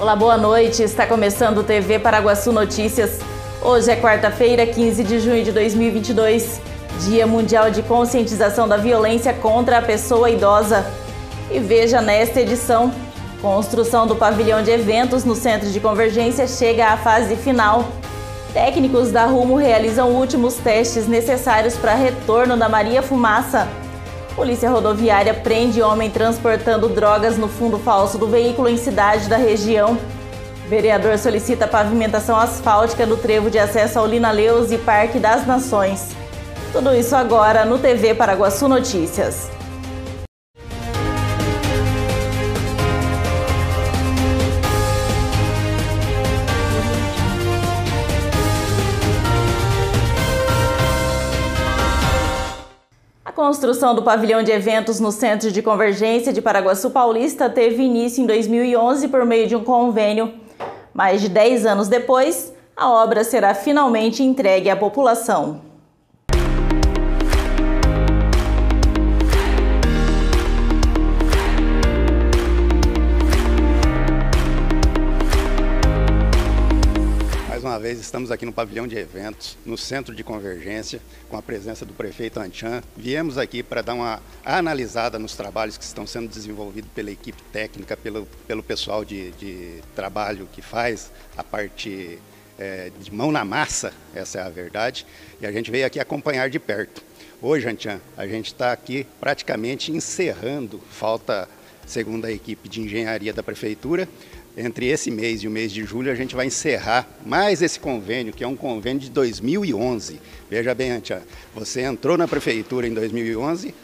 Olá, boa noite. Está começando o TV Paraguaçu Notícias. Hoje é quarta-feira, 15 de junho de 2022, Dia Mundial de Conscientização da Violência contra a Pessoa Idosa. E veja nesta edição: construção do pavilhão de eventos no Centro de Convergência chega à fase final. Técnicos da Rumo realizam últimos testes necessários para retorno da Maria Fumaça. Polícia Rodoviária prende homem transportando drogas no fundo falso do veículo em cidade da região. Vereador solicita pavimentação asfáltica do trevo de acesso ao Lina Leus e Parque das Nações. Tudo isso agora no TV Paraguaçu Notícias. Construção do pavilhão de eventos no Centro de Convergência de Paraguaçu Paulista teve início em 2011 por meio de um convênio. Mais de 10 anos depois, a obra será finalmente entregue à população. Vez estamos aqui no pavilhão de eventos, no centro de convergência, com a presença do prefeito Anchan. Viemos aqui para dar uma analisada nos trabalhos que estão sendo desenvolvidos pela equipe técnica, pelo, pelo pessoal de, de trabalho que faz a parte é, de mão na massa, essa é a verdade, e a gente veio aqui acompanhar de perto. Hoje, Anchan, a gente está aqui praticamente encerrando, falta, segundo a equipe de engenharia da prefeitura, entre esse mês e o mês de julho, a gente vai encerrar mais esse convênio, que é um convênio de 2011. Veja bem, Antia, você entrou na prefeitura em 2011,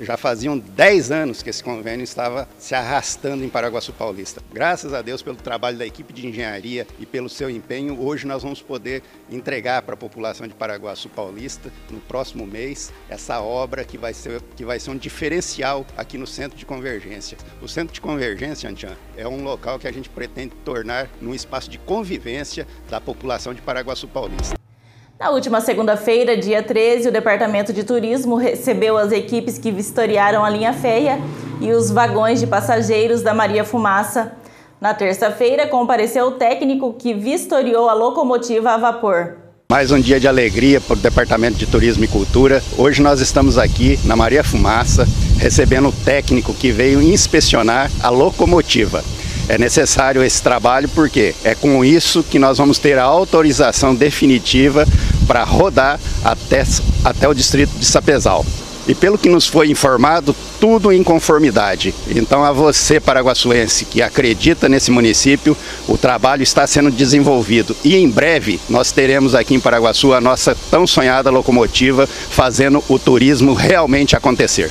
já faziam 10 anos que esse convênio estava se arrastando em Paraguaçu Paulista. Graças a Deus pelo trabalho da equipe de engenharia e pelo seu empenho, hoje nós vamos poder entregar para a população de Paraguaçu Paulista, no próximo mês, essa obra que vai ser, que vai ser um diferencial aqui no Centro de Convergência. O Centro de Convergência, Antian, é um local que a gente pretende tornar num espaço de convivência da população de Paraguaçu Paulista. Na última segunda-feira, dia 13, o Departamento de Turismo recebeu as equipes que vistoriaram a linha férrea e os vagões de passageiros da Maria Fumaça. Na terça-feira, compareceu o técnico que vistoriou a locomotiva a vapor. Mais um dia de alegria para o Departamento de Turismo e Cultura. Hoje nós estamos aqui na Maria Fumaça, recebendo o técnico que veio inspecionar a locomotiva. É necessário esse trabalho porque é com isso que nós vamos ter a autorização definitiva para rodar até, até o distrito de Sapezal. E pelo que nos foi informado, tudo em conformidade. Então, a você, paraguaçuense, que acredita nesse município, o trabalho está sendo desenvolvido. E em breve nós teremos aqui em Paraguaçu a nossa tão sonhada locomotiva fazendo o turismo realmente acontecer.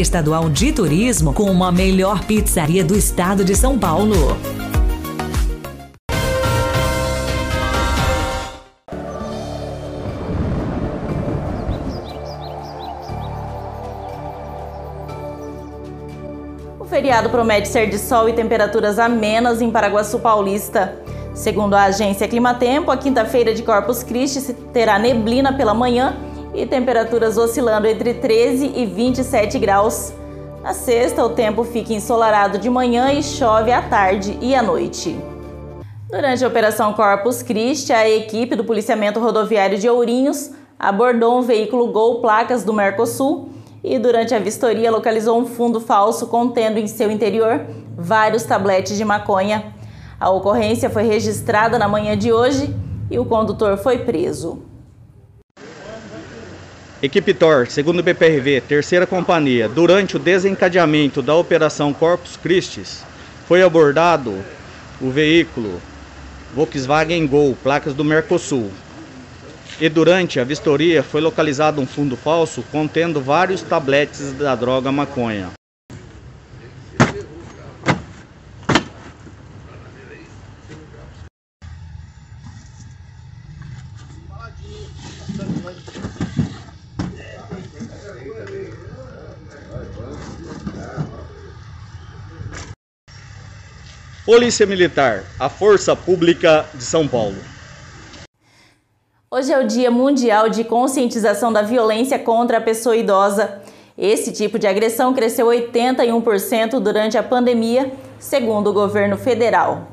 Estadual de Turismo como a melhor pizzaria do estado de São Paulo. O feriado promete ser de sol e temperaturas amenas em Paraguaçu Paulista. Segundo a agência Climatempo, a quinta-feira de Corpus Christi terá neblina pela manhã e temperaturas oscilando entre 13 e 27 graus. Na sexta, o tempo fica ensolarado de manhã e chove à tarde e à noite. Durante a Operação Corpus Christi, a equipe do Policiamento Rodoviário de Ourinhos abordou um veículo Gol placas do Mercosul e, durante a vistoria, localizou um fundo falso contendo em seu interior vários tabletes de maconha. A ocorrência foi registrada na manhã de hoje e o condutor foi preso. Equipe TOR, segundo o BPRV, terceira companhia, durante o desencadeamento da Operação Corpus Christi, foi abordado o veículo Volkswagen Gol, placas do Mercosul. E durante a vistoria foi localizado um fundo falso contendo vários tabletes da droga maconha. Polícia Militar, a Força Pública de São Paulo. Hoje é o Dia Mundial de Conscientização da Violência contra a Pessoa Idosa. Esse tipo de agressão cresceu 81% durante a pandemia, segundo o governo federal.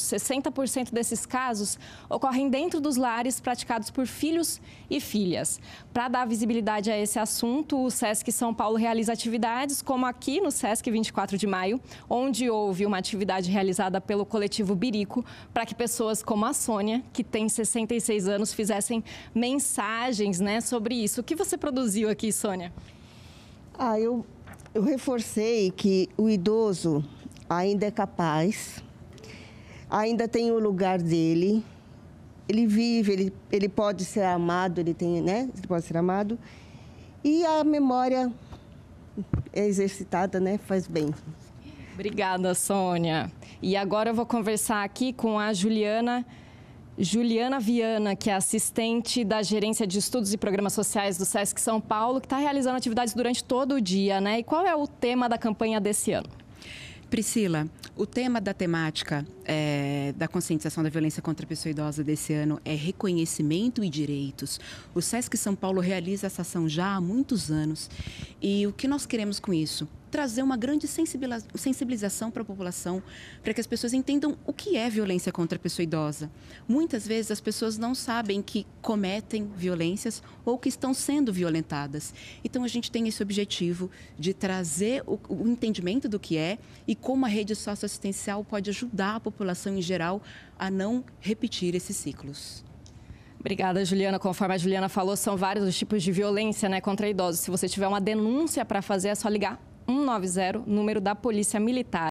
60% desses casos ocorrem dentro dos lares praticados por filhos e filhas. Para dar visibilidade a esse assunto, o SESC São Paulo realiza atividades, como aqui no SESC 24 de maio, onde houve uma atividade realizada pelo coletivo Birico, para que pessoas como a Sônia, que tem 66 anos, fizessem mensagens né, sobre isso. O que você produziu aqui, Sônia? Ah, eu, eu reforcei que o idoso ainda é capaz ainda tem o lugar dele. Ele vive, ele, ele pode ser amado, ele tem, né? Ele pode ser amado. E a memória é exercitada, né? Faz bem. Obrigada, Sônia. E agora eu vou conversar aqui com a Juliana Juliana Viana, que é assistente da Gerência de Estudos e Programas Sociais do SESC São Paulo, que está realizando atividades durante todo o dia, né? E qual é o tema da campanha desse ano? Priscila, o tema da temática é, da conscientização da violência contra a pessoa idosa desse ano é reconhecimento e direitos. O SESC São Paulo realiza essa ação já há muitos anos. E o que nós queremos com isso? Trazer uma grande sensibilização para a população, para que as pessoas entendam o que é violência contra a pessoa idosa. Muitas vezes as pessoas não sabem que cometem violências ou que estão sendo violentadas. Então a gente tem esse objetivo de trazer o, o entendimento do que é e como a rede socioassistencial pode ajudar a população em geral a não repetir esses ciclos. Obrigada, Juliana. Conforme a Juliana falou, são vários os tipos de violência né, contra idosos. Se você tiver uma denúncia para fazer, é só ligar 190, número da Polícia Militar.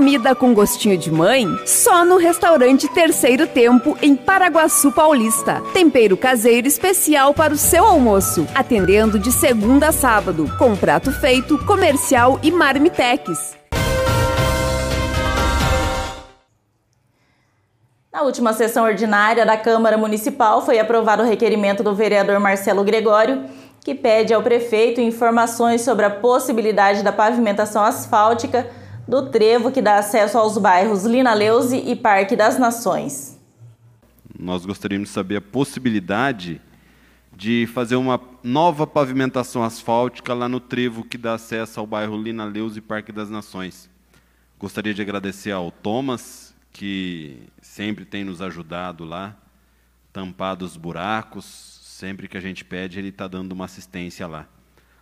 Comida com gostinho de mãe? Só no restaurante Terceiro Tempo, em Paraguaçu Paulista. Tempero caseiro especial para o seu almoço. Atendendo de segunda a sábado, com prato feito, comercial e marmitex. Na última sessão ordinária da Câmara Municipal foi aprovado o requerimento do vereador Marcelo Gregório, que pede ao prefeito informações sobre a possibilidade da pavimentação asfáltica do trevo que dá acesso aos bairros Lina Leuze e Parque das Nações. Nós gostaríamos de saber a possibilidade de fazer uma nova pavimentação asfáltica lá no trevo que dá acesso ao bairro Lina Leuze e Parque das Nações. Gostaria de agradecer ao Thomas, que sempre tem nos ajudado lá, tampado os buracos, sempre que a gente pede, ele está dando uma assistência lá.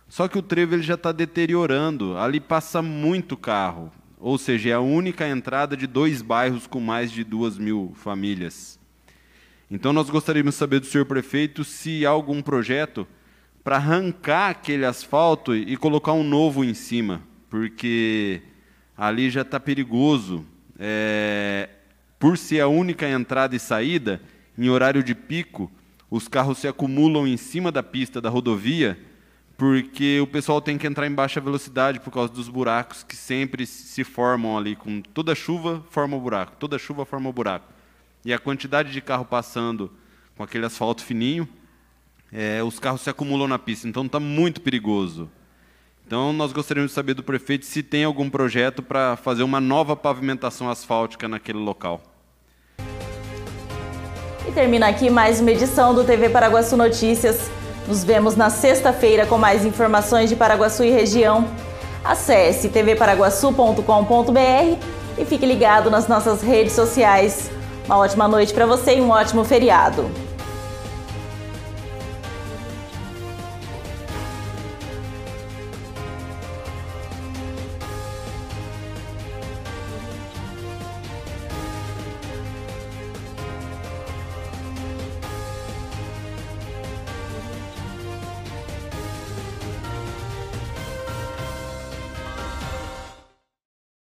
Só que o trevo ele já está deteriorando, ali passa muito carro, ou seja, é a única entrada de dois bairros com mais de duas mil famílias. Então, nós gostaríamos de saber do senhor prefeito se há algum projeto para arrancar aquele asfalto e colocar um novo em cima, porque ali já está perigoso. É, por ser a única entrada e saída, em horário de pico, os carros se acumulam em cima da pista da rodovia porque o pessoal tem que entrar em baixa velocidade por causa dos buracos que sempre se formam ali. Com toda chuva forma o buraco, toda chuva forma o buraco. E a quantidade de carro passando com aquele asfalto fininho, é, os carros se acumulam na pista. Então está muito perigoso. Então nós gostaríamos de saber do prefeito se tem algum projeto para fazer uma nova pavimentação asfáltica naquele local. E termina aqui mais uma edição do TV Paraguaçu Notícias. Nos vemos na sexta-feira com mais informações de Paraguaçu e região. Acesse tvparaguaçu.com.br e fique ligado nas nossas redes sociais. Uma ótima noite para você e um ótimo feriado.